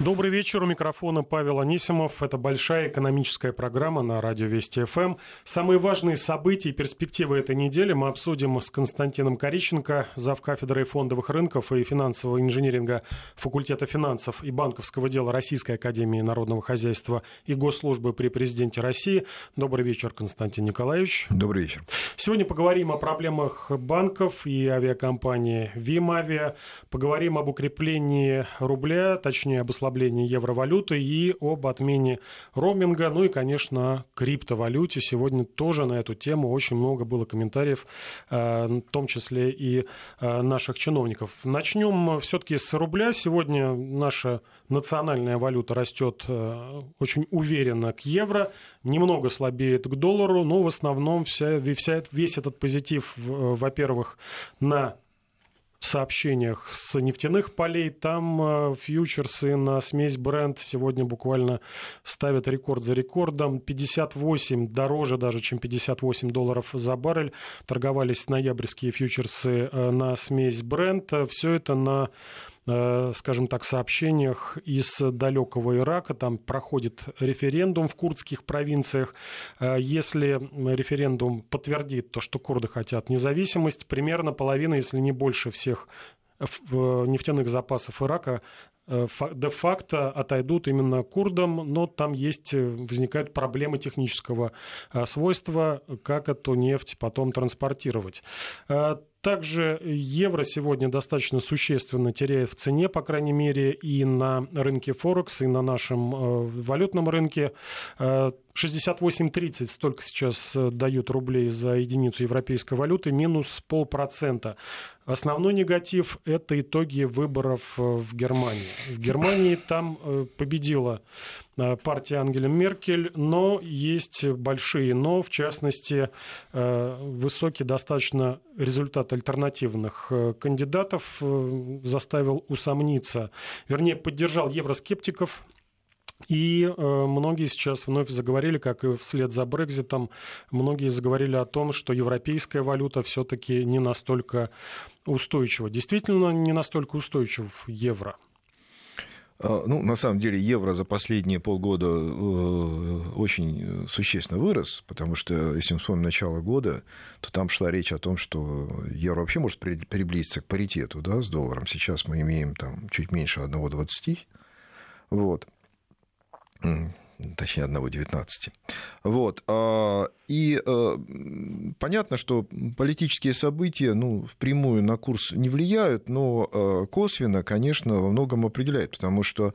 Добрый вечер. У микрофона Павел Анисимов. Это большая экономическая программа на радио Вести ФМ. Самые важные события и перспективы этой недели мы обсудим с Константином Кориченко, зав. кафедрой фондовых рынков и финансового инжиниринга факультета финансов и банковского дела Российской Академии Народного Хозяйства и Госслужбы при Президенте России. Добрый вечер, Константин Николаевич. Добрый вечер. Сегодня поговорим о проблемах банков и авиакомпании Вимавиа. Поговорим об укреплении рубля, точнее об ослаблении ослаблении евровалюты и об отмене роуминга. Ну и, конечно, криптовалюте. Сегодня тоже на эту тему очень много было комментариев, э, в том числе и э, наших чиновников. Начнем все-таки с рубля. Сегодня наша национальная валюта растет э, очень уверенно к евро, немного слабеет к доллару, но в основном вся, вся, весь этот позитив, во-первых, на сообщениях с нефтяных полей. Там э, фьючерсы на смесь бренд сегодня буквально ставят рекорд за рекордом. 58, дороже даже, чем 58 долларов за баррель. Торговались ноябрьские фьючерсы э, на смесь бренд. Все это на скажем так, сообщениях из далекого Ирака. Там проходит референдум в курдских провинциях. Э, если референдум подтвердит то, что курды хотят независимость, примерно половина, если не больше всех э, нефтяных запасов Ирака де-факто отойдут именно курдам, но там есть, возникают проблемы технического свойства, как эту нефть потом транспортировать. Также евро сегодня достаточно существенно теряет в цене, по крайней мере, и на рынке Форекс, и на нашем э, валютном рынке. 68.30 столько сейчас э, дают рублей за единицу европейской валюты, минус полпроцента. Основной негатив – это итоги выборов э, в Германии. В Германии там победила Э, партии Ангели Меркель, но есть большие но, в частности, э, высокий достаточно результат альтернативных э, кандидатов заставил усомниться, вернее, поддержал евроскептиков, и многие сейчас вновь заговорили, как и вслед за Брекзитом, многие заговорили о том, что европейская валюта все-таки не настолько устойчива. Действительно, не настолько устойчив евро. А, ну, на самом деле, евро за последние полгода э, очень существенно вырос, потому что, если мы вспомним начало года, то там шла речь о том, что евро вообще может приблизиться к паритету да, с долларом. Сейчас мы имеем там чуть меньше 1,20. Вот точнее, одного 19. Вот. А, и э, понятно, что политические события ну, впрямую на курс не влияют, но э, косвенно, конечно, во многом определяют, потому что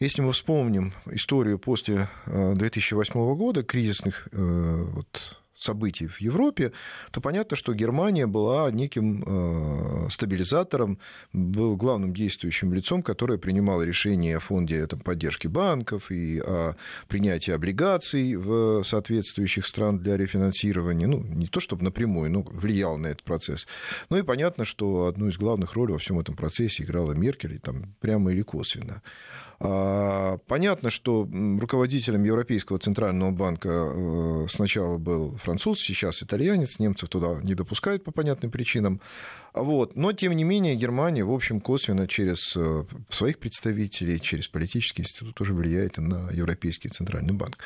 если мы вспомним историю после 2008 э, года, кризисных вот, событий в Европе, то понятно, что Германия была неким э, стабилизатором, был главным действующим лицом, которое принимало решения о фонде там, поддержки банков и о принятии облигаций в соответствующих стран для рефинансирования. Ну, не то чтобы напрямую, но влиял на этот процесс. Ну и понятно, что одну из главных ролей во всем этом процессе играла Меркель, там, прямо или косвенно. А, понятно, что руководителем Европейского центрального банка э, сначала был француз, сейчас итальянец, немцев туда не допускают по понятным причинам. Вот. Но, тем не менее, Германия, в общем, косвенно через э, своих представителей, через политический институт уже влияет на Европейский центральный банк.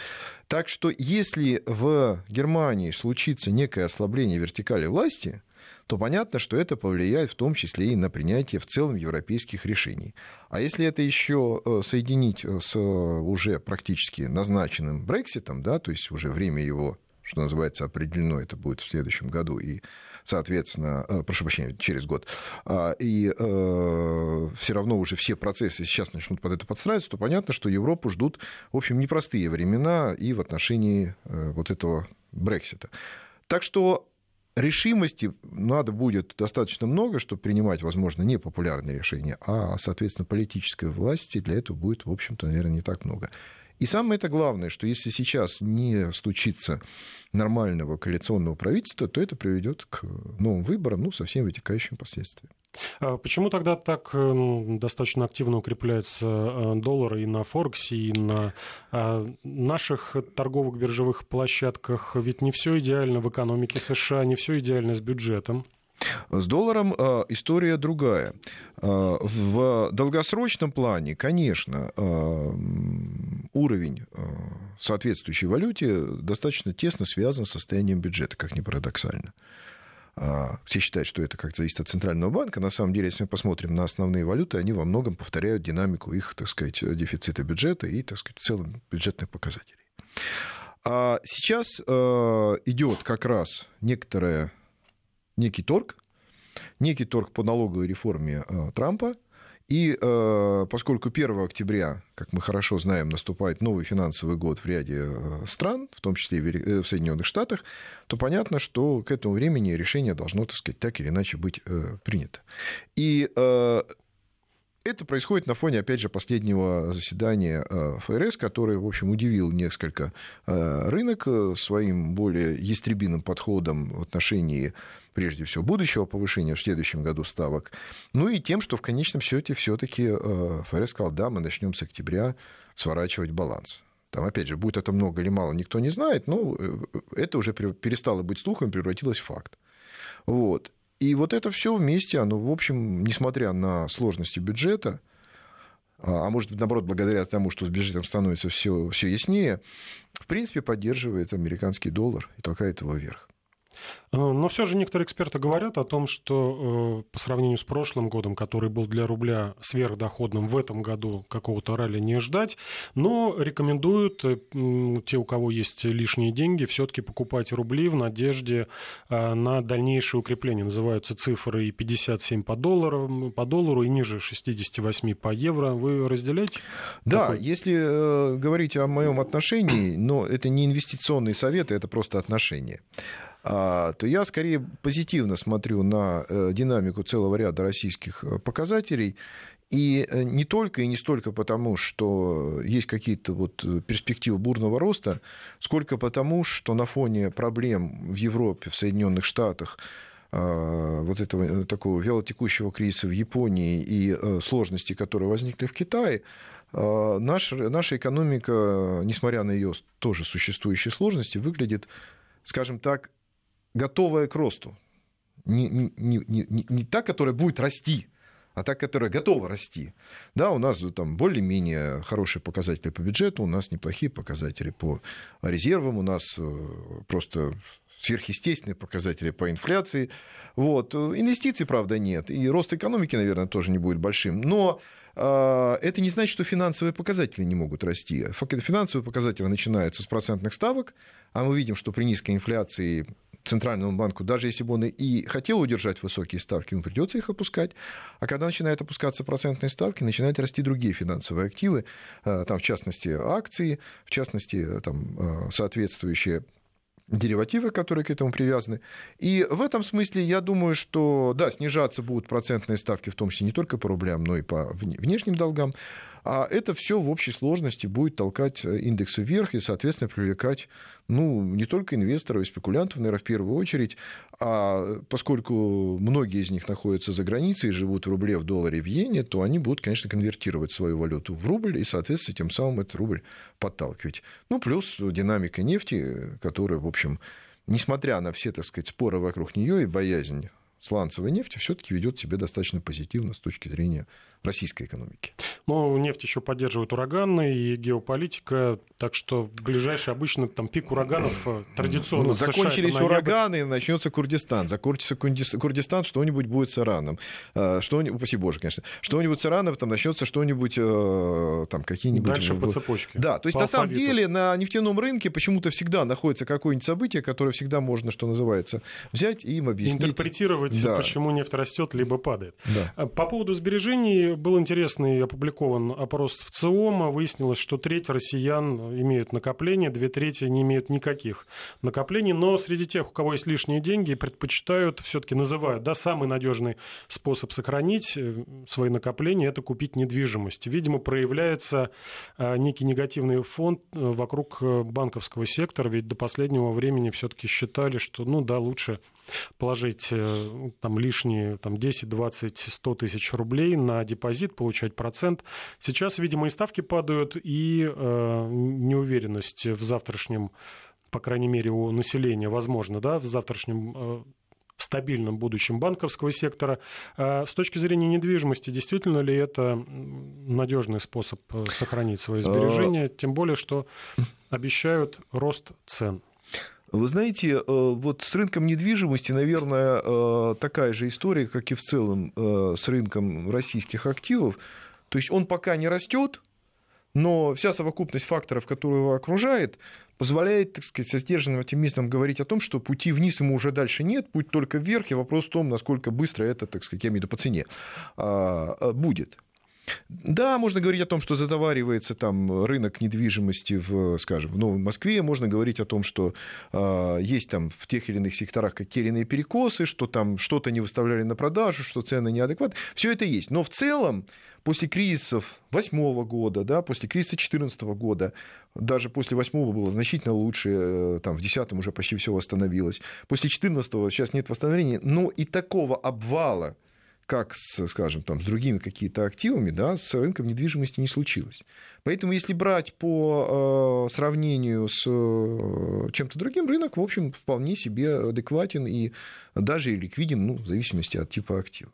Так что, если в Германии случится некое ослабление вертикали власти, то понятно, что это повлияет в том числе и на принятие в целом европейских решений. А если это еще э, соединить э, с э, уже практически назначенным Брекситом, да, то есть уже время его, что называется, определено, это будет в следующем году, и соответственно, прошу прощения, через год, а, и э, все равно уже все процессы сейчас начнут под это подстраиваться, то понятно, что Европу ждут, в общем, непростые времена и в отношении вот этого Брексита. Так что решимости надо будет достаточно много, чтобы принимать, возможно, непопулярные решения, а, соответственно, политической власти для этого будет, в общем-то, наверное, не так много. И самое это главное, что если сейчас не случится нормального коалиционного правительства, то это приведет к новым выборам, ну, со всеми вытекающими последствиями. А почему тогда так ну, достаточно активно укрепляется э, доллар и на Форексе, и на э, наших торговых биржевых площадках? Ведь не все идеально в экономике США, не все идеально с бюджетом. С долларом история другая. В долгосрочном плане, конечно, уровень соответствующей валюте достаточно тесно связан с состоянием бюджета, как ни парадоксально. Все считают, что это как-то зависит от Центрального банка. На самом деле, если мы посмотрим на основные валюты, они во многом повторяют динамику их, так сказать, дефицита бюджета и, так сказать, в целом бюджетных показателей. А сейчас идет как раз некоторая некий торг, некий торг по налоговой реформе э, Трампа. И э, поскольку 1 октября, как мы хорошо знаем, наступает новый финансовый год в ряде э, стран, в том числе и в Соединенных Штатах, то понятно, что к этому времени решение должно, так сказать, так или иначе быть принято. И это происходит на фоне, опять же, последнего заседания ФРС, который, в общем, удивил несколько рынок своим более ястребиным подходом в отношении прежде всего, будущего повышения в следующем году ставок, ну и тем, что в конечном счете все-таки э, ФРС сказал, да, мы начнем с октября сворачивать баланс. Там, опять же, будет это много или мало, никто не знает, но э, это уже перестало быть слухом, превратилось в факт. Вот. И вот это все вместе, оно, в общем, несмотря на сложности бюджета, а, а может быть, наоборот, благодаря тому, что с бюджетом становится все, все яснее, в принципе, поддерживает американский доллар и толкает его вверх. Э, но все же некоторые эксперты говорят о том, что э, по сравнению с прошлым годом, который был для рубля сверхдоходным, в этом году какого-то ралли не ждать, но рекомендуют э, те, у кого есть лишние деньги, все-таки покупать рубли в надежде на дальнейшее укрепление. Называются цифры и 57 по доллару, по доллару и ниже 68 по евро. Вы разделяете? Да, такой? если говорить о моем отношении, но это не инвестиционные советы, это просто отношения. А, то я скорее позитивно смотрю на э, динамику целого ряда российских э, показателей. И э, не только и не столько потому, что есть какие-то вот перспективы бурного роста, сколько потому, что на фоне проблем в Европе, в Соединенных Штатах, вот этого такого вялотекущего кризиса в Японии и сложностей, которые возникли в Китае, наша, наша экономика, несмотря на ее тоже существующие сложности, выглядит, скажем так, готовая к росту. Не, не, не, не, не та, которая будет расти, а та, которая готова расти. Да, у нас там более-менее хорошие показатели по бюджету, у нас неплохие показатели по резервам, у нас э, просто сверхъестественные показатели по инфляции. Вот. Инвестиций, правда, нет. И рост экономики, наверное, тоже не будет большим. Но это не значит, что финансовые показатели не могут расти. Финансовые показатели начинаются с процентных ставок, а мы видим, что при низкой инфляции Центральному банку, даже если бы он и хотел удержать высокие ставки, ему придется их опускать. А когда начинают опускаться процентные ставки, начинают расти другие финансовые активы, э, там, в частности, акции, в частности, там, э, соответствующие деривативы, которые к этому привязаны. И в этом смысле я думаю, что, да, снижаться будут процентные ставки, в том числе не только по рублям, но и по внешним долгам. А это все в общей сложности будет толкать э, индексы вверх и, соответственно, привлекать ну, не только инвесторов и спекулянтов, наверное, в первую очередь, а поскольку многие из них находятся за границей и живут в рубле, в долларе, в иене, то они будут, конечно, конвертировать свою валюту в рубль и, соответственно, тем самым этот рубль подталкивать. Ну, плюс динамика нефти, которая, в общем, несмотря на все, так сказать, споры вокруг нее и боязнь сланцевой нефти, все-таки ведет себя достаточно позитивно с точки зрения российской экономики. Но нефть еще поддерживает ураганы и геополитика, так что в ближайший обычно там пик ураганов э, традиционно. Ну, закончились США, ураганы, начнется Курдистан. Закончится Курдистан, что-нибудь будет с Ираном. Э, что-нибудь, упаси боже, конечно. Что-нибудь с Ираном, там начнется что-нибудь, э, там какие-нибудь... Дальше по цепочке. Да, то есть по на самом деле на нефтяном рынке почему-то всегда находится какое-нибудь событие, которое всегда можно, что называется, взять и им объяснить. Интерпретировать, да. почему нефть растет либо падает. Да. По поводу сбережений был интересный опубликован опрос в ЦИОМа. Выяснилось, что треть россиян имеют накопления, две трети не имеют никаких накоплений. Но среди тех, у кого есть лишние деньги, предпочитают, все-таки называют, да, самый надежный способ сохранить э, свои накопления – это купить недвижимость. Видимо, проявляется э, некий негативный фонд э, вокруг банковского сектора, ведь до последнего времени все-таки считали, что, ну да, лучше положить э, там лишние там, 10, 20, 100 тысяч рублей на депозит, получать процент. Сейчас, видимо, и ставки падают, и э, неуверенность в завтрашнем, по крайней мере, у населения, возможно, да, в завтрашнем э, стабильном будущем банковского сектора. А с точки зрения недвижимости, действительно ли это надежный способ э, сохранить свои сбережения, а. тем более, что обещают рост цен? Вы знаете, э, вот с рынком недвижимости, наверное, э, такая же история, как и в целом с рынком российских активов. То есть он пока не растет, но вся совокупность факторов, которые его окружает, позволяет, так сказать, со сдержанным оптимизмом говорить о том, что пути вниз ему уже дальше нет, путь только вверх, и вопрос в том, насколько быстро это, так сказать, я имею в виду по цене, а, а, будет. Да, можно говорить о том, что затоваривается там рынок недвижимости в, скажем, в Новой Москве. Можно говорить о том, что э, есть там в тех или иных секторах какие или иные перекосы, что там что-то не выставляли на продажу, что цены неадекватны. Все это есть. Но в целом после кризисов 2008 года, да, после кризиса 2014 года, даже после 2008 было значительно лучше, э, там, в 2010 уже почти все восстановилось. После 2014 сейчас нет восстановления, но и такого обвала, как, с, скажем, там, с другими какими-то активами, да, с рынком недвижимости не случилось. Поэтому, если брать по э, сравнению с э, чем-то другим, рынок, в общем, вполне себе адекватен и даже ликвиден, ну, в зависимости от типа актива.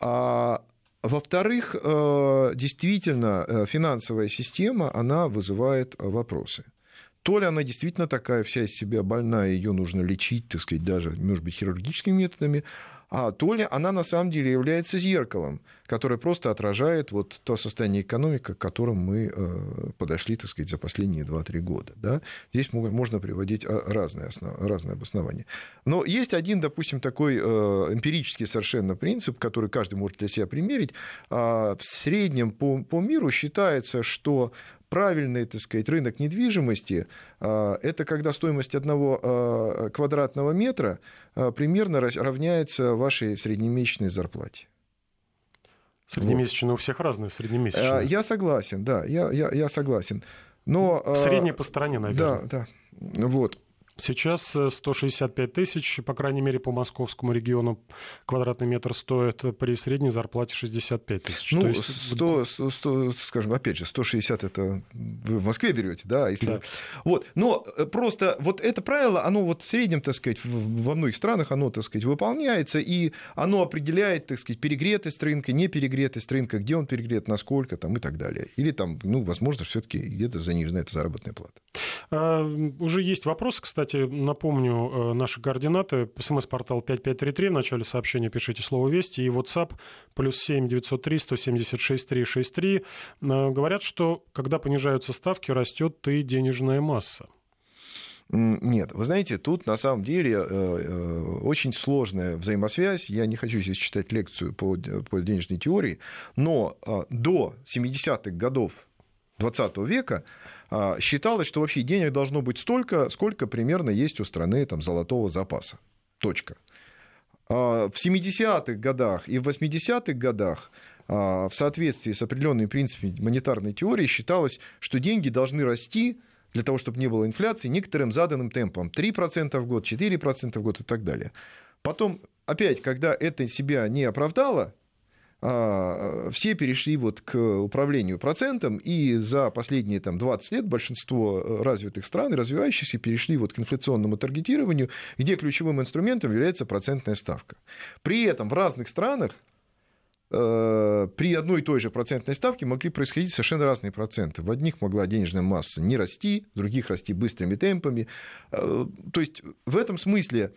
А во-вторых, э, действительно, э, финансовая система, она вызывает вопросы. То ли она действительно такая вся из себя больная, ее нужно лечить, так сказать, даже, может быть, хирургическими методами, а то ли она на самом деле является зеркалом, которое просто отражает вот то состояние экономики, к которому мы э, подошли, так сказать, за последние 2-3 года. Да? Здесь можно приводить а, разные, основ... разные обоснования. Но есть один, допустим, такой э, эмпирический совершенно принцип, который каждый может для себя примерить. А, в среднем по, по миру считается, что правильный, так сказать, рынок недвижимости а, – это когда стоимость одного а, квадратного метра а, примерно равняется вашей среднемесячной зарплате. Среднемесячная вот. у всех разная среднемесячная. Я согласен, да, я, я, я согласен. Но, Средняя по стране, наверное. Да, да. Вот. Сейчас 165 э, тысяч, по крайней мере, по московскому региону квадратный метр стоит при средней зарплате 65 тысяч. Ну, То есть... 100, 100, 100, скажем, опять же, 160 это вы в Москве берете, да? Если... да. Вот. Но э, просто вот это правило, оно вот в среднем, так сказать, во многих странах оно, так сказать, выполняется, и оно определяет, так сказать, перегретость рынка, не перегретость рынка, где он перегрет, насколько там и так далее. Или там, ну, возможно, все-таки где-то занижена эта заработная плата. А, уже есть вопрос, кстати, кстати, напомню э, наши координаты. СМС-портал 5533. В начале сообщения пишите слово «Вести». И WhatsApp плюс 7 903 176 363. Говорят, что когда понижаются ставки, растет и денежная масса. Нет, вы знаете, тут на самом деле э, э, очень сложная взаимосвязь. Я не хочу здесь читать лекцию по, денежной теории, но до 70-х годов 20 века считалось, что вообще денег должно быть столько, сколько примерно есть у страны там, золотого запаса. Точка. А, в 70-х годах и в 80-х годах а, в соответствии с определенными принципами монетарной теории считалось, что деньги должны расти для того, чтобы не было инфляции, некоторым заданным темпом. 3% в год, 4% в год и так далее. Потом, опять, когда это себя не оправдало, а, все перешли вот к управлению процентом, и за последние там, 20 лет большинство э, развитых стран и развивающихся перешли вот к инфляционному таргетированию, где ключевым инструментом является процентная ставка. При этом в разных странах э, при одной и той же процентной ставке могли происходить совершенно разные проценты. В одних могла денежная масса не расти, в других расти быстрыми темпами. Э, то есть в этом смысле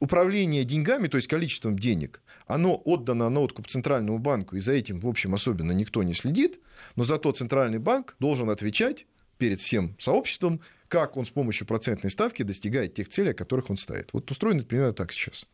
управление деньгами, то есть количеством денег, оно отдано на откуп Центральному банку, и за этим, в общем, особенно никто не следит, но зато Центральный банк должен отвечать перед всем сообществом, как он с помощью процентной ставки достигает тех целей, о которых он ставит. Вот устроено примерно так сейчас.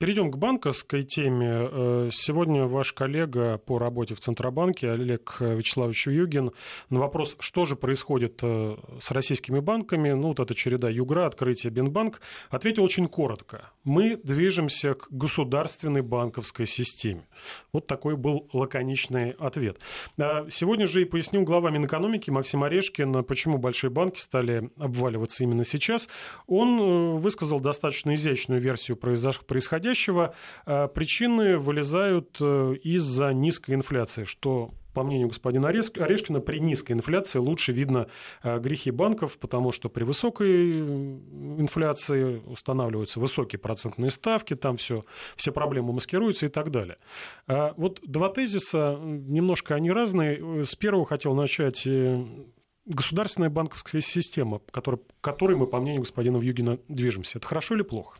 Перейдем к банковской теме. Э, сегодня ваш коллега по работе в Центробанке Олег Вячеславович Югин на вопрос, что же происходит э, с российскими банками, ну вот эта череда Югра, открытие Бинбанк, ответил очень коротко. Мы движемся к государственной банковской системе. Вот такой был лаконичный ответ. Сегодня же и пояснил глава Минэкономики Максим Орешкин, почему большие банки стали обваливаться именно сейчас. Он э, высказал достаточно изящную версию происходящего происходящего, э, причины вылезают э, из-за низкой инфляции, что по мнению господина Орешкина, при низкой инфляции лучше видно грехи банков, потому что при высокой инфляции устанавливаются высокие процентные ставки, там все, все проблемы маскируются и так далее. Вот два тезиса, немножко они разные. С первого хотел начать государственная банковская система, которой, которой мы, по мнению господина Вьюгина, движемся, это хорошо или плохо?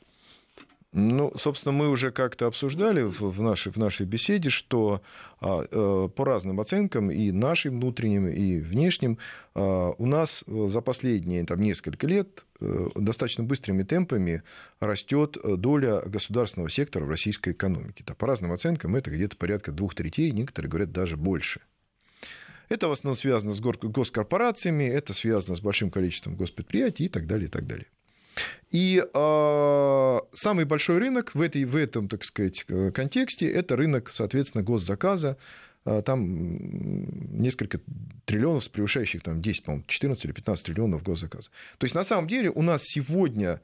Ну, собственно, мы уже как-то обсуждали в нашей, в нашей беседе, что а, э, по разным оценкам, и нашим внутренним, и внешним, а, у нас за последние там, несколько лет э, достаточно быстрыми темпами растет доля государственного сектора в российской экономике. По разным оценкам это где-то порядка двух третей, некоторые говорят даже больше. Это в основном связано с госкорпорациями, это связано с большим количеством госпредприятий и так далее, и так далее. И э, самый большой рынок в, этой, в этом, так сказать, э, контексте – это рынок, соответственно, госзаказа. Э, там несколько триллионов, превышающих там 10, по 14 или 15 триллионов госзаказа. То есть, на самом деле, у нас сегодня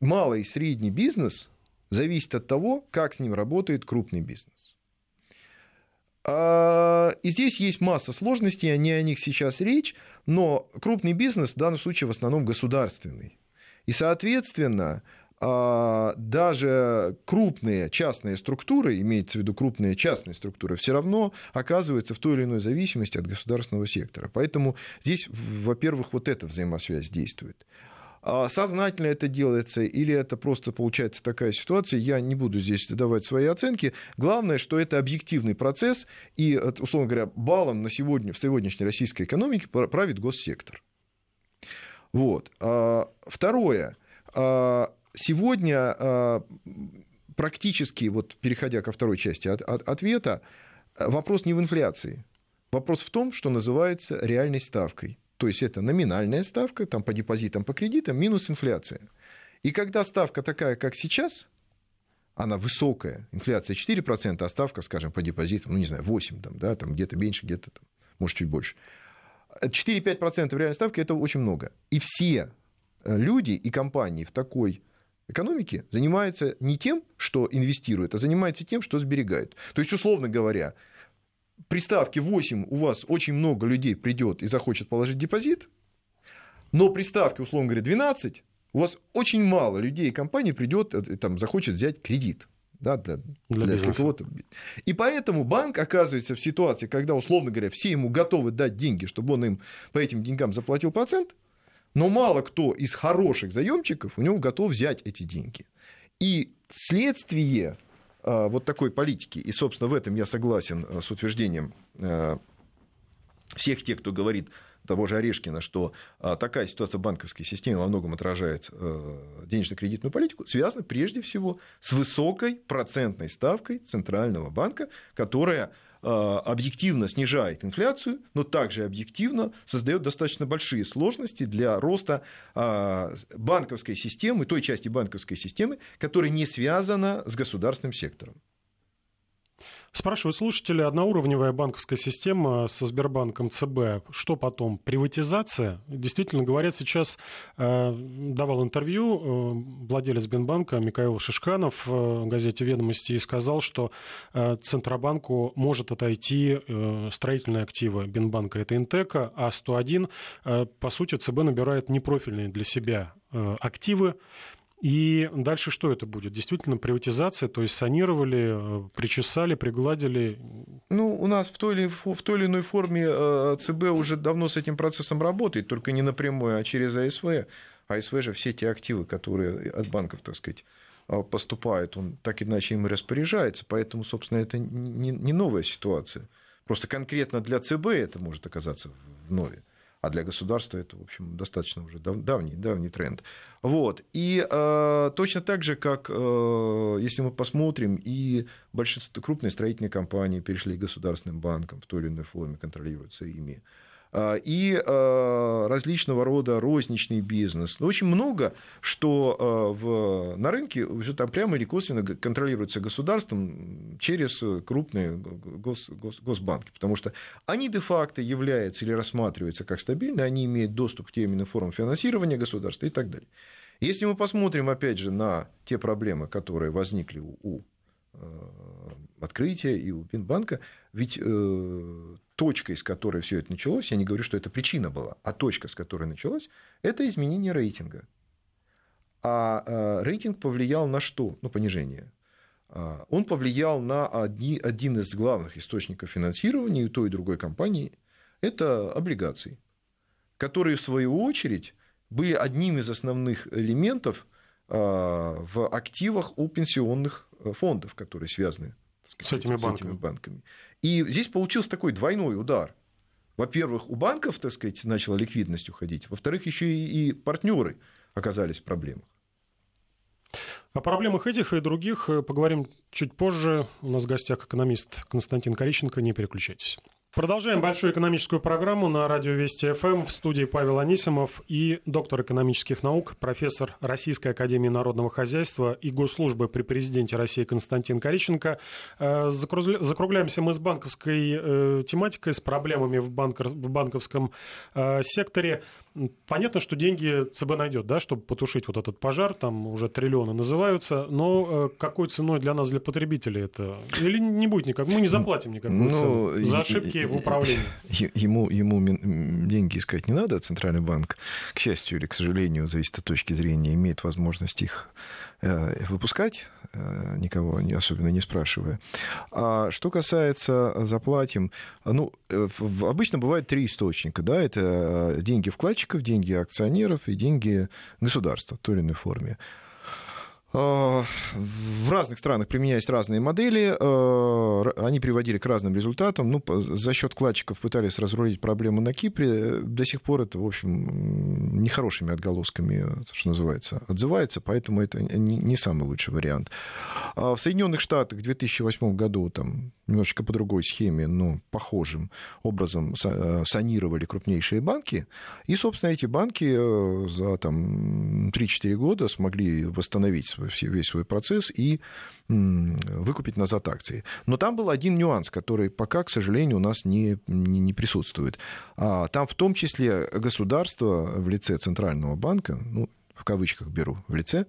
малый и средний бизнес зависит от того, как с ним работает крупный бизнес. А, и здесь есть масса сложностей, не о них сейчас речь, но крупный бизнес в данном случае в основном государственный. И, соответственно, а, даже крупные частные структуры, имеется в виду крупные частные структуры, все равно оказываются в той или иной зависимости от государственного сектора. Поэтому здесь, во-первых, вот эта взаимосвязь действует. А сознательно это делается или это просто получается такая ситуация, я не буду здесь давать свои оценки. Главное, что это объективный процесс, и, условно говоря, балом на сегодня, в сегодняшней российской экономике правит госсектор. Вот. А, второе. А, сегодня практически, вот переходя ко второй части от, от, ответа, вопрос не в инфляции. Вопрос в том, что называется реальной ставкой. То есть это номинальная ставка там, по депозитам, по кредитам минус инфляция. И когда ставка такая, как сейчас, она высокая, инфляция 4%, а ставка, скажем, по депозитам, ну, не знаю, 8%, там, да, там где-то меньше, где-то, там, может, чуть больше. 4-5% в реальной ставке – это очень много. И все э, люди и компании в такой экономике занимаются не тем, что инвестируют, а занимаются тем, что сберегают. То есть, условно говоря, при ставке 8 у вас очень много людей придет и захочет положить депозит, но при ставке, условно говоря, 12, у вас очень мало людей и компаний придет, э, там, захочет взять кредит. Да, для, для, для кого-то. И поэтому банк оказывается в ситуации, когда, условно говоря, все ему готовы дать деньги, чтобы он им по этим деньгам заплатил процент, но мало кто из хороших заемщиков у него готов взять эти деньги. И следствие а, вот такой политики. И, собственно, в этом я согласен э, с утверждением э, всех тех, кто говорит того же Орешкина, что а, такая ситуация банковской системы во многом отражает э, денежно-кредитную политику, связана прежде всего с высокой процентной ставкой Центрального банка, которая Э, объективно снижает инфляцию, но также объективно создает достаточно большие сложности для роста э, банковской системы, той части банковской системы, которая не связана с государственным сектором. Спрашивают слушатели, одноуровневая банковская система со Сбербанком ЦБ, что потом? Приватизация? Действительно, говорят, сейчас э, давал интервью э, владелец Бинбанка Михаил Шишканов э, газете «Ведомости» и сказал, что э, Центробанку может отойти э, строительные активы Бинбанка, это Интека, а 101, э, по сути, ЦБ набирает непрофильные для себя э, активы, и дальше что это будет? Действительно приватизация, то есть санировали, э, причесали, пригладили? Ну, у нас в той или, в той или иной форме э, ЦБ уже давно с этим процессом работает, только не напрямую, а через АСВ. АСВ же все те активы, которые от банков, так сказать, э, поступают, он так или иначе им распоряжается, поэтому, собственно, это не, не новая ситуация. Просто конкретно для ЦБ это может оказаться в нове а для государства это, в общем, достаточно уже давний, давний тренд. Вот. И э, точно так же, как э, если мы посмотрим, и большинство крупные строительные компании перешли к государственным банкам в той или иной форме, контролируются ими. А, и а, различного рода розничный бизнес. Ну, очень много, что а, в, на рынке уже там прямо или косвенно контролируется государством через крупные гос, гос, госбанки, потому что они де-факто являются или рассматриваются как стабильные, они имеют доступ к тем иным формам финансирования государства и так далее. Если мы посмотрим, опять же, на те проблемы, которые возникли у открытия и у Бинбанка, ведь э, точкой, с которой все это началось, я не говорю, что это причина была, а точка, с которой началось, это изменение рейтинга. А э, рейтинг повлиял на что? Ну, понижение. А, он повлиял на один из главных источников финансирования у той и другой компании. Это облигации, которые, в свою очередь, были одним из основных элементов а, в активах у пенсионных э, фондов, которые связаны сказать, с, этими, с банками. этими банками. И здесь получился такой двойной удар. Во-первых, у банков, так сказать, начала ликвидность уходить. Во-вторых, еще и, и партнеры оказались в проблемах. О проблемах этих и других э, поговорим чуть позже. У нас в гостях экономист Константин Корищенко. Не переключайтесь. Продолжаем большую экономическую программу на радио Вести ФМ в студии Павел Анисимов и доктор экономических наук, профессор Российской Академии Народного Хозяйства и Госслужбы при президенте России Константин Кориченко. Э, закругляемся мы с банковской э, тематикой, с проблемами в, банковском секторе. Понятно, что деньги ЦБ найдет, да, чтобы потушить вот этот пожар, там уже триллионы называются, но э, какой ценой для нас, для потребителей это? Или не будет никак? Мы не заплатим никакую ну, цену за ошибки и, в управлении. Ему, ему деньги искать не надо, Центральный банк, к счастью или к сожалению, зависит от точки зрения, имеет возможность их выпускать, э, никого особенно не спрашивая. А что касается заплатим, ну, э, обычно бывает три источника, да, это деньги вкладчиков, деньги акционеров и деньги государства в той или иной форме. А, в разных странах применялись разные модели, а, они приводили к разным результатам. Ну, за счет вкладчиков пытались разрулить проблему на Кипре. До сих пор это, в общем, нехорошими отголосками, что называется, отзывается, поэтому это не самый лучший вариант. А в Соединенных Штатах в 2008 году там немножечко по другой схеме, но похожим образом э, санировали крупнейшие банки. И, собственно, эти банки э, за там, 3-4 года смогли восстановить свой, весь свой процесс и выкупить назад акции. Но там был один нюанс, который пока, к сожалению, у нас не, не, присутствует. А там в том числе государство в лице Центрального банка, ну, в кавычках беру, в лице,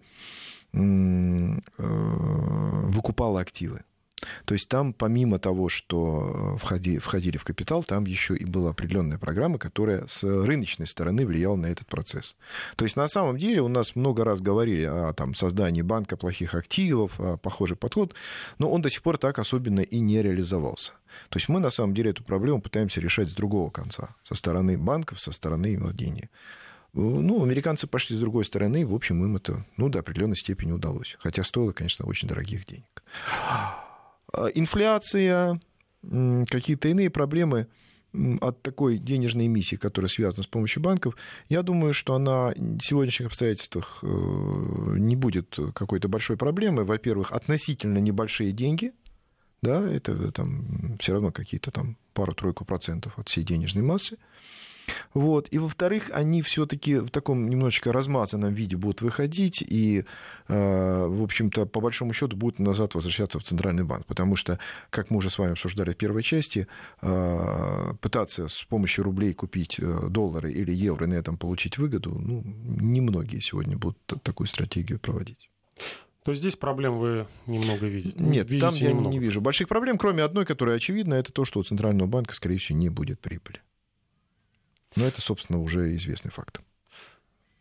э, выкупало активы. То есть там, помимо того, что э, входи, входили в капитал, там еще и была определенная программа, которая с рыночной стороны влияла на этот процесс. То есть на самом деле у нас много раз говорили о там, создании банка плохих активов, похожий подход, но он до сих пор так особенно и не реализовался. То есть мы на самом деле эту проблему пытаемся решать с другого конца, со стороны банков, со стороны владения. Ну, американцы пошли с другой стороны, в общем, им это ну, до определенной степени удалось. Хотя стоило, конечно, очень дорогих денег. А, инфляция, какие-то иные проблемы от такой денежной эмиссии, которая связана с помощью банков, я думаю, что она в сегодняшних обстоятельствах э, не будет какой-то большой проблемы. Во-первых, относительно небольшие деньги, да, это там все равно какие-то там пару-тройку процентов от всей денежной массы. Вот. И, во-вторых, они все-таки в таком немножечко размазанном виде будут выходить и, э, в общем-то, по большому счету будут назад возвращаться в Центральный банк. Потому что, как мы уже с вами обсуждали в первой части, э, пытаться с помощью рублей купить э, доллары или евро и на этом получить выгоду, ну, немногие сегодня будут такую стратегию проводить. То здесь проблем вы немного видите? Нет, видите там я немного. не вижу больших проблем, кроме одной, которая очевидна, это то, что у Центрального банка, скорее всего, не будет прибыли. Но это, собственно, уже известный факт.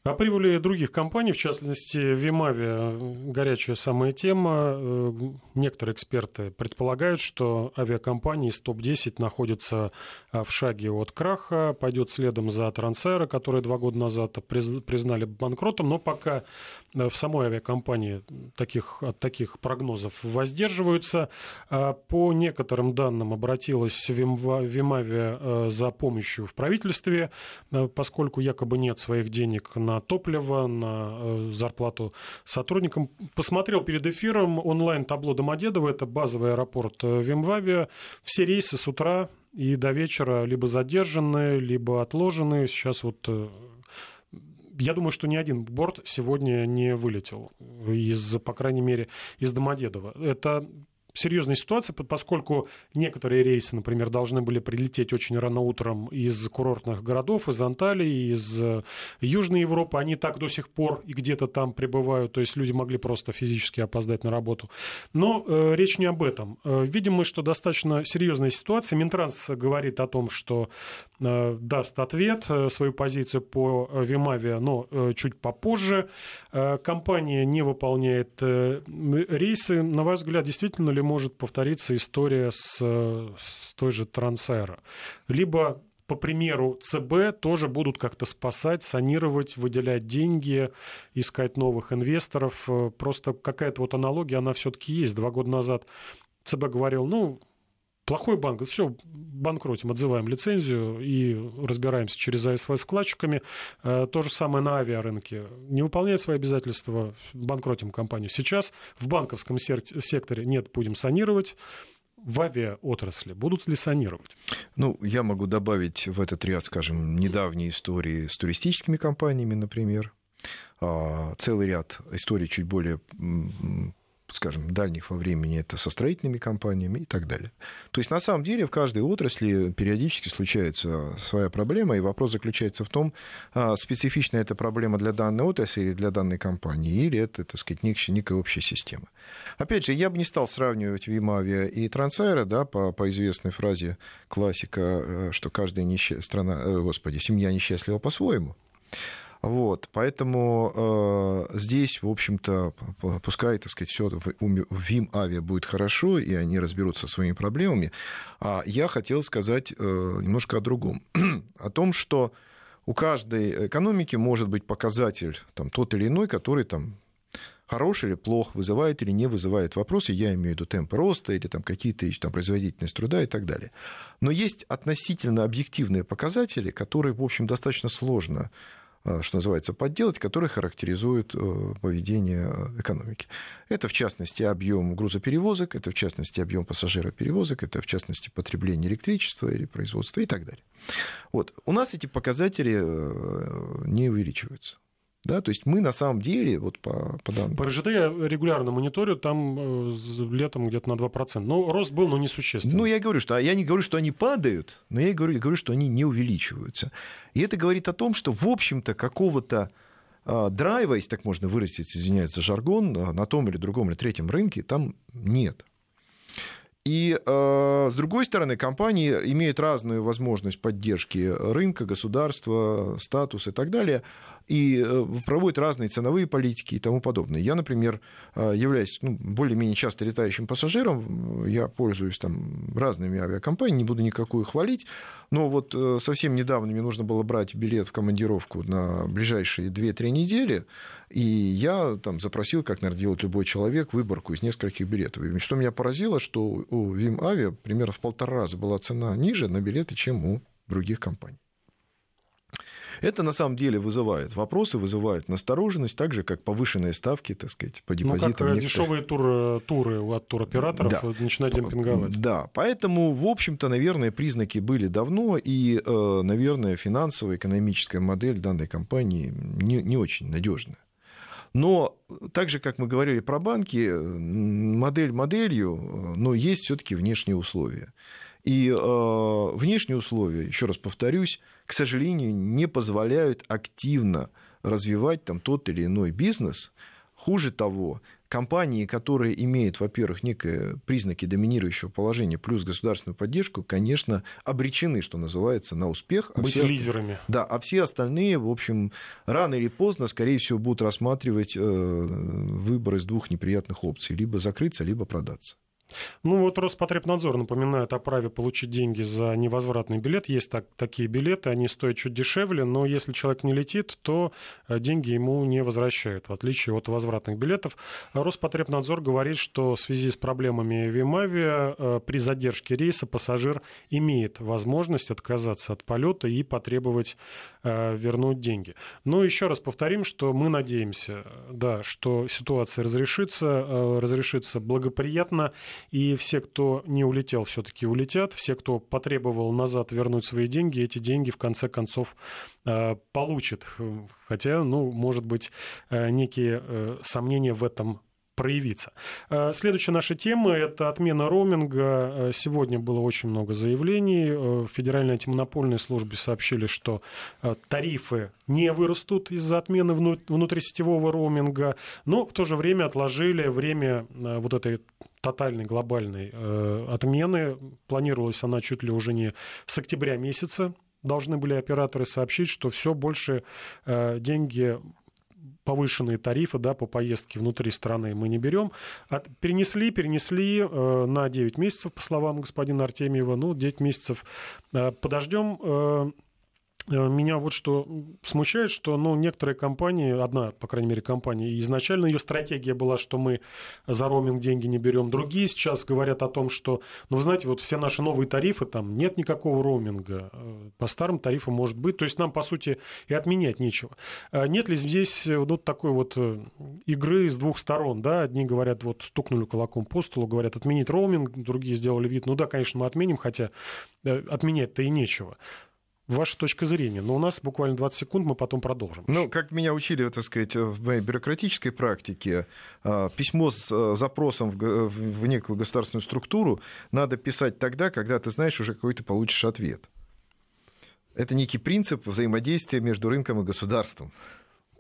О прибыли других компаний, в частности, Вимави, горячая самая тема. Э, некоторые эксперты предполагают, что авиакомпании из топ-10 находятся а, в шаге от краха, пойдет следом за Трансаэро, которые два года назад признали банкротом, но пока э, в самой авиакомпании таких, от таких прогнозов воздерживаются. По некоторым данным обратилась Вимави э, за помощью в правительстве, поскольку якобы нет своих денег на на топливо, на э, зарплату сотрудникам. Посмотрел перед эфиром онлайн-табло Домодедово, это базовый аэропорт э, Вимвавия. Все рейсы с утра и до вечера либо задержаны, либо отложены. Сейчас вот э, я думаю, что ни один борт сегодня не вылетел из, по крайней мере, из Домодедова. Это серьезная ситуация, поскольку некоторые рейсы, например, должны были прилететь очень рано утром из курортных городов, из Анталии, из э, Южной Европы. Они так до сих пор и где-то там пребывают, то есть люди могли просто физически опоздать на работу. Но э, речь не об этом. Э, видим мы, что достаточно серьезная ситуация. Минтранс говорит о том, что э, даст ответ, э, свою позицию по э, Вимаве, но э, чуть попозже. Э, компания не выполняет э, рейсы. На ваш взгляд, действительно ли может повториться история с, с той же Трансаэро. Либо по примеру ЦБ тоже будут как-то спасать, санировать, выделять деньги, искать новых инвесторов. Просто какая-то вот аналогия, она все-таки есть. Два года назад ЦБ говорил, ну, плохой банк, все, банкротим, отзываем лицензию и разбираемся через АСВ с вкладчиками. Э, то же самое на авиарынке. Не выполняет свои обязательства, банкротим компанию. Сейчас в банковском секторе нет, будем санировать в авиаотрасли будут ли санировать? Ну, я могу добавить в этот ряд, скажем, недавние истории с туристическими компаниями, например. А, целый ряд историй чуть более скажем, дальних во времени это со строительными компаниями и так далее. То есть, на самом деле, в каждой отрасли периодически случается своя проблема, и вопрос заключается в том, а, специфична эта проблема для данной отрасли или для данной компании, или это, так сказать, некая общая система. Опять же, я бы не стал сравнивать Вимавия и Трансайра, да, по, по известной фразе классика, э, что каждая несчаст... страна, э, господи, семья несчастлива по-своему. Вот, поэтому э, здесь, в общем-то, пускай, так сказать, все в, в ВИМ Авиа будет хорошо, и они разберутся со своими проблемами. А я хотел сказать э, немножко о другом. о том, что у каждой экономики может быть показатель там, тот или иной, который там, хороший или плох, вызывает или не вызывает вопросы, я имею в виду темпы роста или там, какие-то там, производительность труда и так далее. Но есть относительно объективные показатели, которые, в общем, достаточно сложно что называется, подделать, которые характеризуют э, поведение экономики. Это, в частности, объем грузоперевозок, это, в частности, объем пассажироперевозок, это, в частности, потребление электричества или производства и так далее. Вот. У нас эти показатели э, не увеличиваются. Да, то есть мы на самом деле, вот по, по данным... По РЖД я регулярно мониторю, там э, летом где-то на 2%. Ну, рост был, но несущественный. Ну, я говорю, что я не говорю, что они падают, но я говорю, я говорю, что они не увеличиваются. И это говорит о том, что, в общем-то, какого-то э, драйва, если так можно выразить, извиняюсь за жаргон, э, на том или другом или третьем рынке там нет. И э, с другой стороны, компании имеют разную возможность поддержки рынка, государства, статус и так далее и э, проводят разные ценовые политики и тому подобное. Я, например, э, являюсь ну, более-менее часто летающим пассажиром, я пользуюсь там разными авиакомпаниями, не буду никакую хвалить, но вот э, совсем недавно мне нужно было брать билет в командировку на ближайшие 2-3 недели, и я там запросил, как, наверное, делает любой человек, выборку из нескольких билетов. И что меня поразило, что у Вим Авиа примерно в полтора раза была цена ниже на билеты, чем у других компаний. Это на самом деле вызывает вопросы, вызывает настороженность, так же, как повышенные ставки, так сказать, по депозитам. Ну, как некоторых... дешевые тур, туры от туроператоров да. начинают демпинговать. Да, поэтому, в общем-то, наверное, признаки были давно, и, э, наверное, финансовая, экономическая модель данной компании не, не очень надежная. Но так же, как мы говорили про банки, модель моделью, э, но есть все-таки внешние условия. И э, внешние условия, еще раз повторюсь, к сожалению, не позволяют активно развивать там тот или иной бизнес. Хуже того, компании, которые имеют, во-первых, некие признаки доминирующего положения плюс государственную поддержку, конечно, обречены, что называется, на успех. А Быть все лидерами. Да, а все остальные, в общем, рано или поздно, скорее всего, будут рассматривать э, выбор из двух неприятных опций. Либо закрыться, либо продаться. Ну вот Роспотребнадзор напоминает о праве получить деньги за невозвратный билет. Есть так, такие билеты, они стоят чуть дешевле, но если человек не летит, то э, деньги ему не возвращают, в отличие от возвратных билетов. Роспотребнадзор говорит, что в связи с проблемами Вимавиа э, при задержке рейса пассажир имеет возможность отказаться от полета и потребовать э, вернуть деньги. Но еще раз повторим, что мы надеемся, да, что ситуация разрешится, разрешится благоприятно и все, кто не улетел, все-таки улетят. Все, кто потребовал назад вернуть свои деньги, эти деньги в конце концов э, получат. Хотя, ну, может быть, э, некие э, сомнения в этом проявиться. Следующая наша тема – это отмена роуминга. Сегодня было очень много заявлений. В Федеральной антимонопольной службе сообщили, что тарифы не вырастут из-за отмены внутрисетевого роуминга, но в то же время отложили время вот этой тотальной глобальной отмены. Планировалась она чуть ли уже не с октября месяца. Должны были операторы сообщить, что все больше деньги повышенные тарифы да, по поездке внутри страны мы не берем. От, перенесли, перенесли э, на 9 месяцев, по словам господина Артемьева. Ну, 9 месяцев э, подождем. Э, Э, меня вот что смущает, что ну, некоторые компании, одна, по крайней мере, компания, изначально ее стратегия была, что мы за роуминг деньги не берем. Другие сейчас говорят о том, что, ну, вы знаете, вот все наши новые тарифы, там нет никакого роуминга. Э, по старым тарифам может быть. То есть нам, по сути, и отменять нечего. Э, нет ли здесь вот такой вот игры с двух сторон? Да? Одни говорят, вот стукнули кулаком по столу, говорят, отменить роуминг, другие сделали вид, ну да, конечно, мы отменим, хотя отменять-то и нечего ваша точка зрения. Но у нас буквально 20 секунд, мы потом продолжим. Ну, как меня учили, так сказать, в моей бюрократической практике, а, письмо с а, запросом в некую государственную структуру надо писать тогда, когда ты знаешь уже какой ты получишь ответ. Это некий принцип взаимодействия между рынком и государством.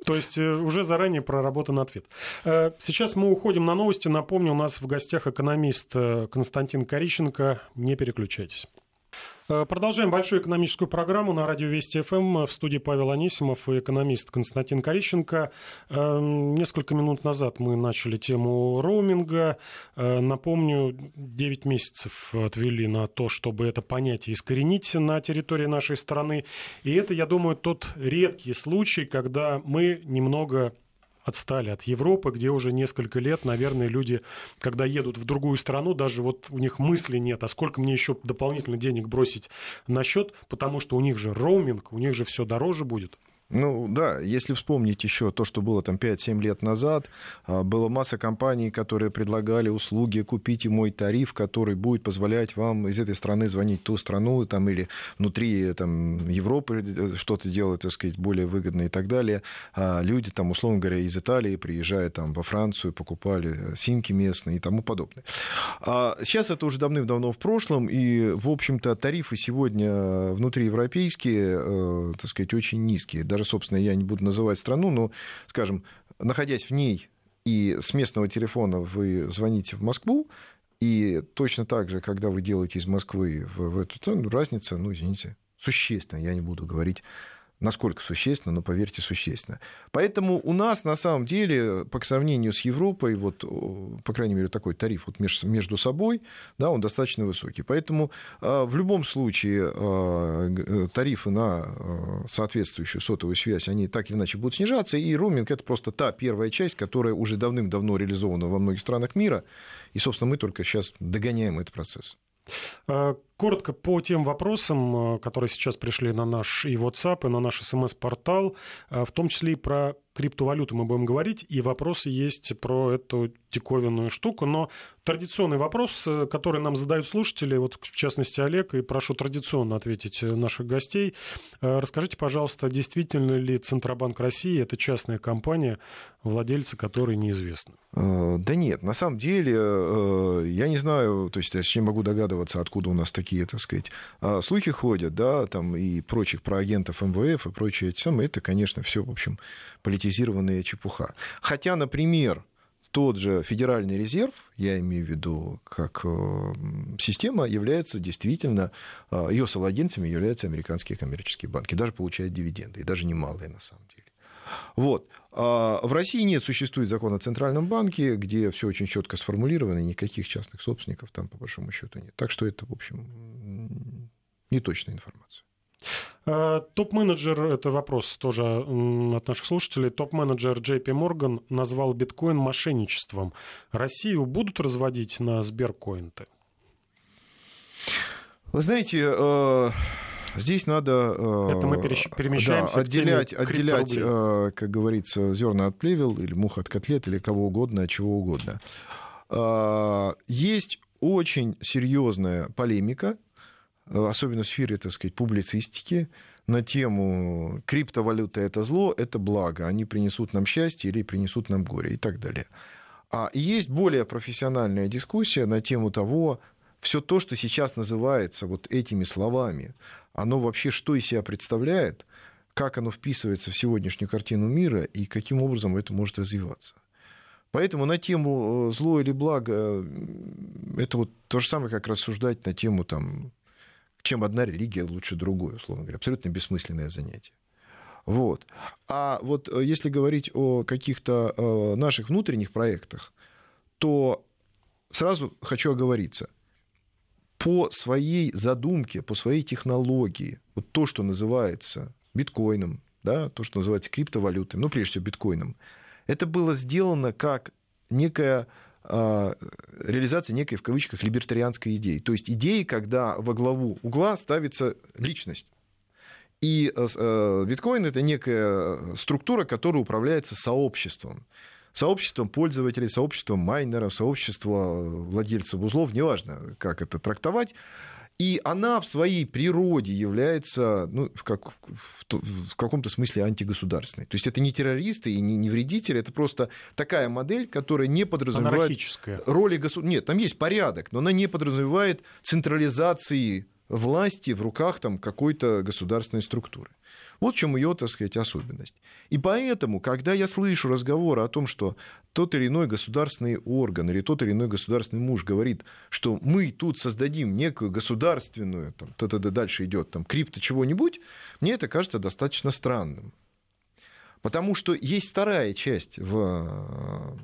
То есть э, уже заранее проработан ответ. Э, сейчас мы уходим на новости. Напомню, у нас в гостях экономист э, Константин Корищенко. Не переключайтесь. Э, продолжаем большую экономическую программу на радио Вести ФМ. В студии Павел Анисимов и экономист Константин Корищенко. Э, несколько минут назад мы начали тему роуминга. Э, напомню, 9 месяцев отвели на то, чтобы это понятие искоренить на территории нашей страны. И это, я думаю, тот редкий случай, когда мы немного отстали от Европы, где уже несколько лет, наверное, люди, когда едут в другую страну, даже вот у них мысли нет, а сколько мне еще дополнительно денег бросить на счет, потому что у них же роуминг, у них же все дороже будет. Ну да, если вспомнить еще то, что было там 5-7 лет назад, а, было масса компаний, которые предлагали услуги «купите мой тариф», который будет позволять вам из этой страны звонить в ту страну там, или внутри там, Европы э, что-то делать, так сказать, более выгодно и так далее. А люди, там, условно говоря, из Италии, приезжая там, во Францию, покупали симки местные и тому подобное. А сейчас это уже давным-давно в прошлом, и, в общем-то, тарифы сегодня внутриевропейские, э, так сказать, очень низкие даже, собственно, я не буду называть страну, но, скажем, находясь в ней и с местного телефона вы звоните в Москву, и точно так же, когда вы делаете из Москвы в, в эту ну, разница, ну, извините, существенно, я не буду говорить Насколько существенно, но поверьте, существенно. Поэтому у нас на самом деле, по сравнению с Европой, вот, по крайней мере, такой тариф вот между собой, да, он достаточно высокий. Поэтому а, в любом случае а, э, тарифы на а, соответствующую сотовую связь, они так или иначе будут снижаться, и роуминг это просто та первая часть, которая уже давным-давно реализована во многих странах мира, и, собственно, мы только сейчас догоняем этот процесс. Э, коротко по тем вопросам, э, которые сейчас пришли на наш и WhatsApp, и на наш смс-портал, э, в том числе и про криптовалюту мы будем говорить, и вопросы есть про эту диковинную штуку, но традиционный вопрос, который нам задают слушатели, вот в частности Олег, и прошу традиционно ответить наших гостей. Расскажите, пожалуйста, действительно ли Центробанк России это частная компания, владельцы которой неизвестны? Да нет, на самом деле, я не знаю, то есть я не могу догадываться, откуда у нас такие, так сказать, а, слухи ходят, да, там и прочих про агентов МВФ и прочее, эти самые, это, конечно, все, в общем, политизированная чепуха. Хотя, например, тот же Федеральный резерв, я имею в виду, как э, система, является действительно, э, ее совладельцами являются американские коммерческие банки, даже получают дивиденды, и даже немалые на самом деле. Вот. А в России нет, существует закон о Центральном банке, где все очень четко сформулировано, никаких частных собственников там по большому счету нет. Так что это, в общем, неточная информация. А, топ-менеджер, это вопрос тоже от наших слушателей, топ-менеджер JP Morgan назвал биткоин мошенничеством. Россию будут разводить на Сберкоинты? Вы знаете, э, Здесь надо э, Это мы перемещаемся да, отделять, отделять э, как говорится, зерна от плевел, или мух от котлет, или кого угодно, от чего угодно. Э, есть очень серьезная полемика, особенно в сфере, так сказать, публицистики, на тему криптовалюта это зло, это благо, они принесут нам счастье или принесут нам горе и так далее. А есть более профессиональная дискуссия на тему того, все то, что сейчас называется вот этими словами, оно вообще что из себя представляет, как оно вписывается в сегодняшнюю картину мира и каким образом это может развиваться. Поэтому на тему э, зло или благо, это вот то же самое, как рассуждать на тему, там, чем одна религия лучше другой, условно говоря. Абсолютно бессмысленное занятие. Вот. А вот э, если говорить о каких-то э, наших внутренних проектах, то сразу хочу оговориться. По своей задумке, по своей технологии, вот то, что называется биткоином, да, то, что называется криптовалютой, ну, прежде всего, биткоином, это было сделано как некая а, реализация некой, в кавычках, либертарианской идеи. То есть идеи, когда во главу угла ставится личность. И э, э, биткоин — это некая структура, которая управляется сообществом. Сообществом пользователей, сообществом майнеров, сообществом владельцев узлов, неважно, как это трактовать. И она в своей природе является ну, в, как, в, в каком-то смысле антигосударственной. То есть это не террористы и не, не вредители, это просто такая модель, которая не подразумевает роли государства. Нет, там есть порядок, но она не подразумевает централизации власти в руках там, какой-то государственной структуры. Вот в чем ее, так сказать, особенность. И поэтому, когда я слышу разговоры о том, что тот или иной государственный орган или тот или иной государственный муж говорит, что мы тут создадим некую государственную, там, т-т-т, дальше идет там крипто чего-нибудь, мне это кажется достаточно странным. Потому что есть вторая часть в,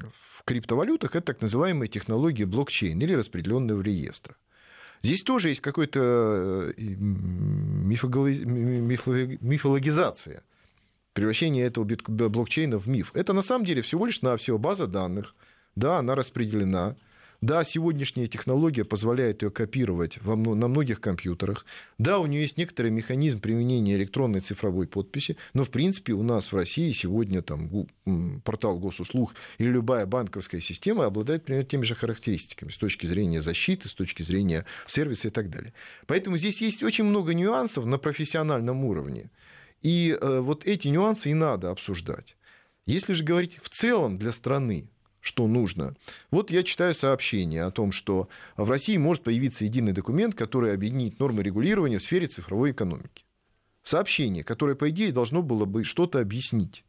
в криптовалютах, это так называемые технологии блокчейн или распределенного реестра. Здесь тоже есть какая-то э, мифологизация, превращение этого блокчейна в миф. Это на самом деле всего лишь навсего база данных. Да, она распределена, да, сегодняшняя технология позволяет ее копировать во, на многих компьютерах. Да, у нее есть некоторый механизм применения электронной цифровой подписи, но в принципе у нас в России сегодня там, портал госуслуг или любая банковская система обладает примерно теми же характеристиками с точки зрения защиты, с точки зрения сервиса и так далее. Поэтому здесь есть очень много нюансов на профессиональном уровне. И э, вот эти нюансы и надо обсуждать. Если же говорить в целом для страны, что нужно. Вот я читаю сообщение о том, что в России может появиться единый документ, который объединит нормы регулирования в сфере цифровой экономики. Сообщение, которое, по идее, должно было бы что-то объяснить.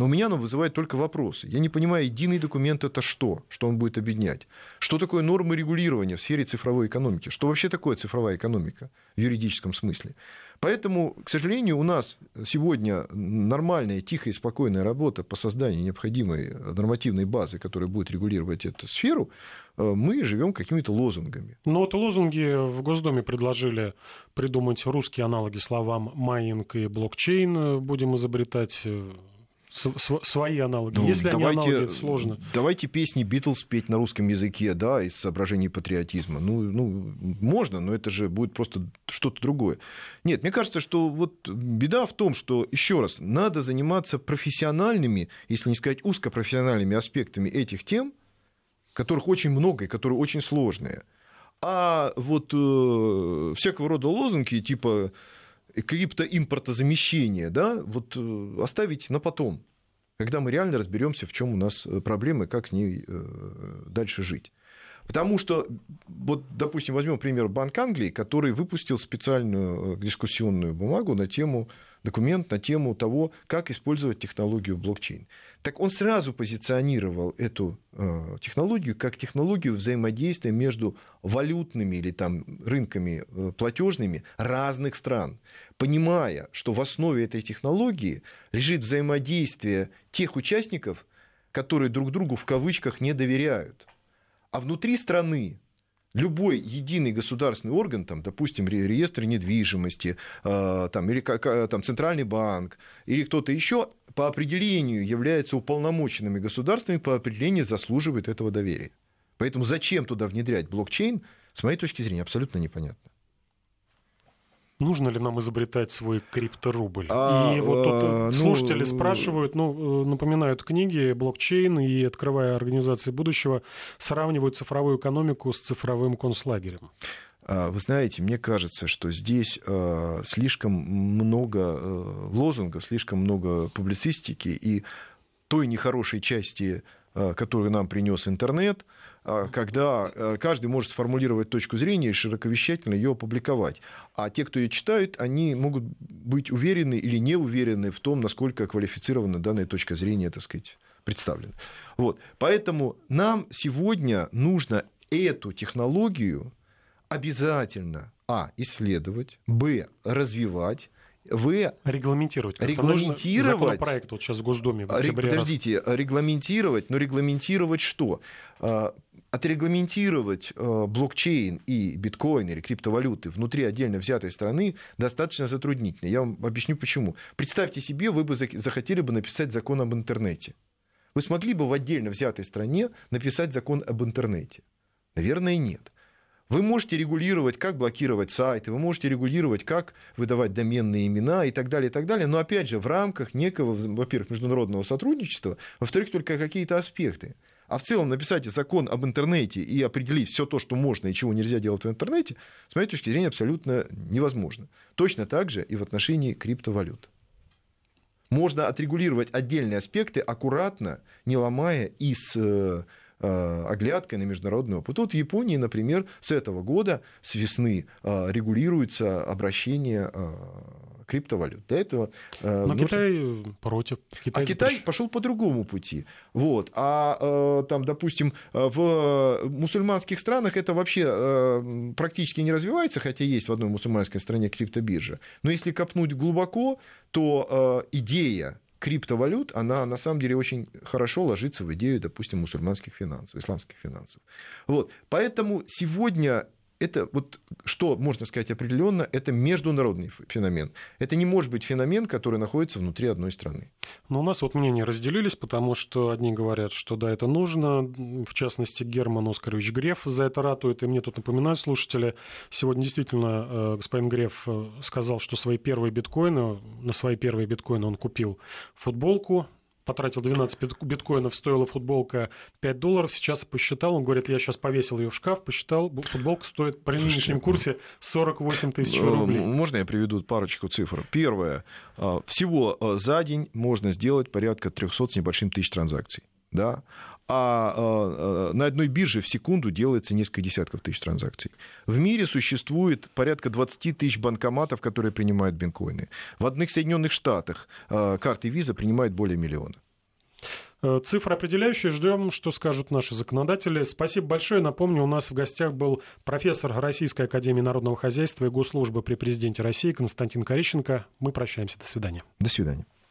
Но у меня оно вызывает только вопросы. Я не понимаю, единый документ это что? Что он будет объединять? Что такое нормы регулирования в сфере цифровой экономики? Что вообще такое цифровая экономика в юридическом смысле? Поэтому, к сожалению, у нас сегодня нормальная, тихая и спокойная работа по созданию необходимой нормативной базы, которая будет регулировать эту сферу, э, мы живем какими-то лозунгами. Ну вот лозунги в Госдуме предложили придумать русские аналоги словам майнинг и блокчейн, будем изобретать свои аналоги. Ну, Если давайте, они аналоги, это сложно. Давайте песни Битлз петь на русском языке, да, из соображений патриотизма. Ну, ну, можно, но это же будет просто что-то другое. Нет, мне кажется, что вот беда в том, что, еще раз, надо заниматься профессиональными, если не сказать узкопрофессиональными аспектами этих тем, которых очень много и которые очень сложные. А вот э, всякого рода лозунги типа криптоимпортозамещение, да, вот э, оставить на потом, когда мы реально разберемся, в чем у нас э, проблемы, как с ней э, дальше жить. Потому что, вот, допустим, возьмем пример Банк Англии, который выпустил специальную дискуссионную бумагу на тему документ на тему того, как использовать технологию блокчейн. Так он сразу позиционировал эту э, технологию как технологию взаимодействия между валютными или там рынками э, платежными разных стран, понимая, что в основе этой технологии лежит взаимодействие тех участников, которые друг другу в кавычках не доверяют. А внутри страны любой единый государственный орган, там, допустим, реестр недвижимости, э, там, или там, центральный банк, или кто-то еще, по определению является уполномоченными государствами, по определению заслуживает этого доверия. Поэтому зачем туда внедрять блокчейн, с моей точки зрения, абсолютно непонятно. Нужно ли нам изобретать свой крипторубль? А, и вот тут а, ну, слушатели спрашивают, ну, напоминают книги, блокчейн и, открывая организации будущего, сравнивают цифровую экономику с цифровым концлагерем. А, вы знаете, мне кажется, что здесь слишком много лозунгов, слишком много публицистики, и той нехорошей части который нам принес интернет, когда каждый может сформулировать точку зрения и широковещательно ее опубликовать. А те, кто ее читают, они могут быть уверены или не уверены в том, насколько квалифицирована данная точка зрения, так сказать, представлена. Вот. Поэтому нам сегодня нужно эту технологию обязательно, а, исследовать, б, развивать, в... Регламентировать. Регламентировать. Законопроект вот сейчас в Госдуме в октябре. Подождите, раз... регламентировать, но регламентировать что? Отрегламентировать а, блокчейн и биткоин или криптовалюты внутри отдельно взятой страны достаточно затруднительно. Я вам объясню почему. Представьте себе, вы бы захотели бы написать закон об интернете. Вы смогли бы в отдельно взятой стране написать закон об интернете? Наверное, нет. Вы можете регулировать, как блокировать сайты, вы можете регулировать, как выдавать доменные имена и так далее, и так далее. Но опять же, в рамках некого, во-первых, международного сотрудничества, во-вторых, только какие-то аспекты. А в целом написать закон об интернете и определить все то, что можно и чего нельзя делать в интернете, с моей точки зрения, абсолютно невозможно. Точно так же и в отношении криптовалют. Можно отрегулировать отдельные аспекты аккуратно, не ломая и с э, Э, оглядкой на международный опыт. Вот в Японии, например, с этого года, с весны, э, регулируется обращение криптовалют. Для этого Но нужно... Китай против. Китай а Китай пошел по другому пути. Вот. А там, допустим, в мусульманских странах это вообще практически не развивается, хотя есть в одной мусульманской стране криптобиржа. Но если копнуть глубоко, то идея криптовалют, она на самом деле очень хорошо ложится в идею, допустим, мусульманских финансов, исламских финансов. Вот. Поэтому сегодня это вот что можно сказать определенно, это международный феномен. Это не может быть феномен, который находится внутри одной страны. Но у нас вот мнения разделились, потому что одни говорят, что да, это нужно. В частности, Герман Оскарович Греф за это ратует. И мне тут напоминают слушатели, сегодня действительно э, господин Греф э, сказал, что свои первые биткоины, на свои первые биткоины он купил футболку потратил 12 биткоинов, стоила футболка 5 долларов, сейчас посчитал, он говорит, я сейчас повесил ее в шкаф, посчитал, футболка стоит при нынешнем курсе 48 тысяч э, рублей. Можно я приведу парочку цифр? Первое, э, всего э, за день можно сделать порядка 300 с небольшим тысяч транзакций. Да? А, а на одной бирже в секунду делается несколько десятков тысяч транзакций. В мире существует порядка 20 тысяч банкоматов, которые принимают биткоины. В одних Соединенных Штатах а, карты виза принимают более миллиона. Э, цифры определяющие. Ждем, что скажут наши законодатели. Спасибо большое. Напомню, у нас в гостях был профессор Российской Академии Народного Хозяйства и Госслужбы при Президенте России Константин Корищенко. Мы прощаемся. До свидания. До свидания.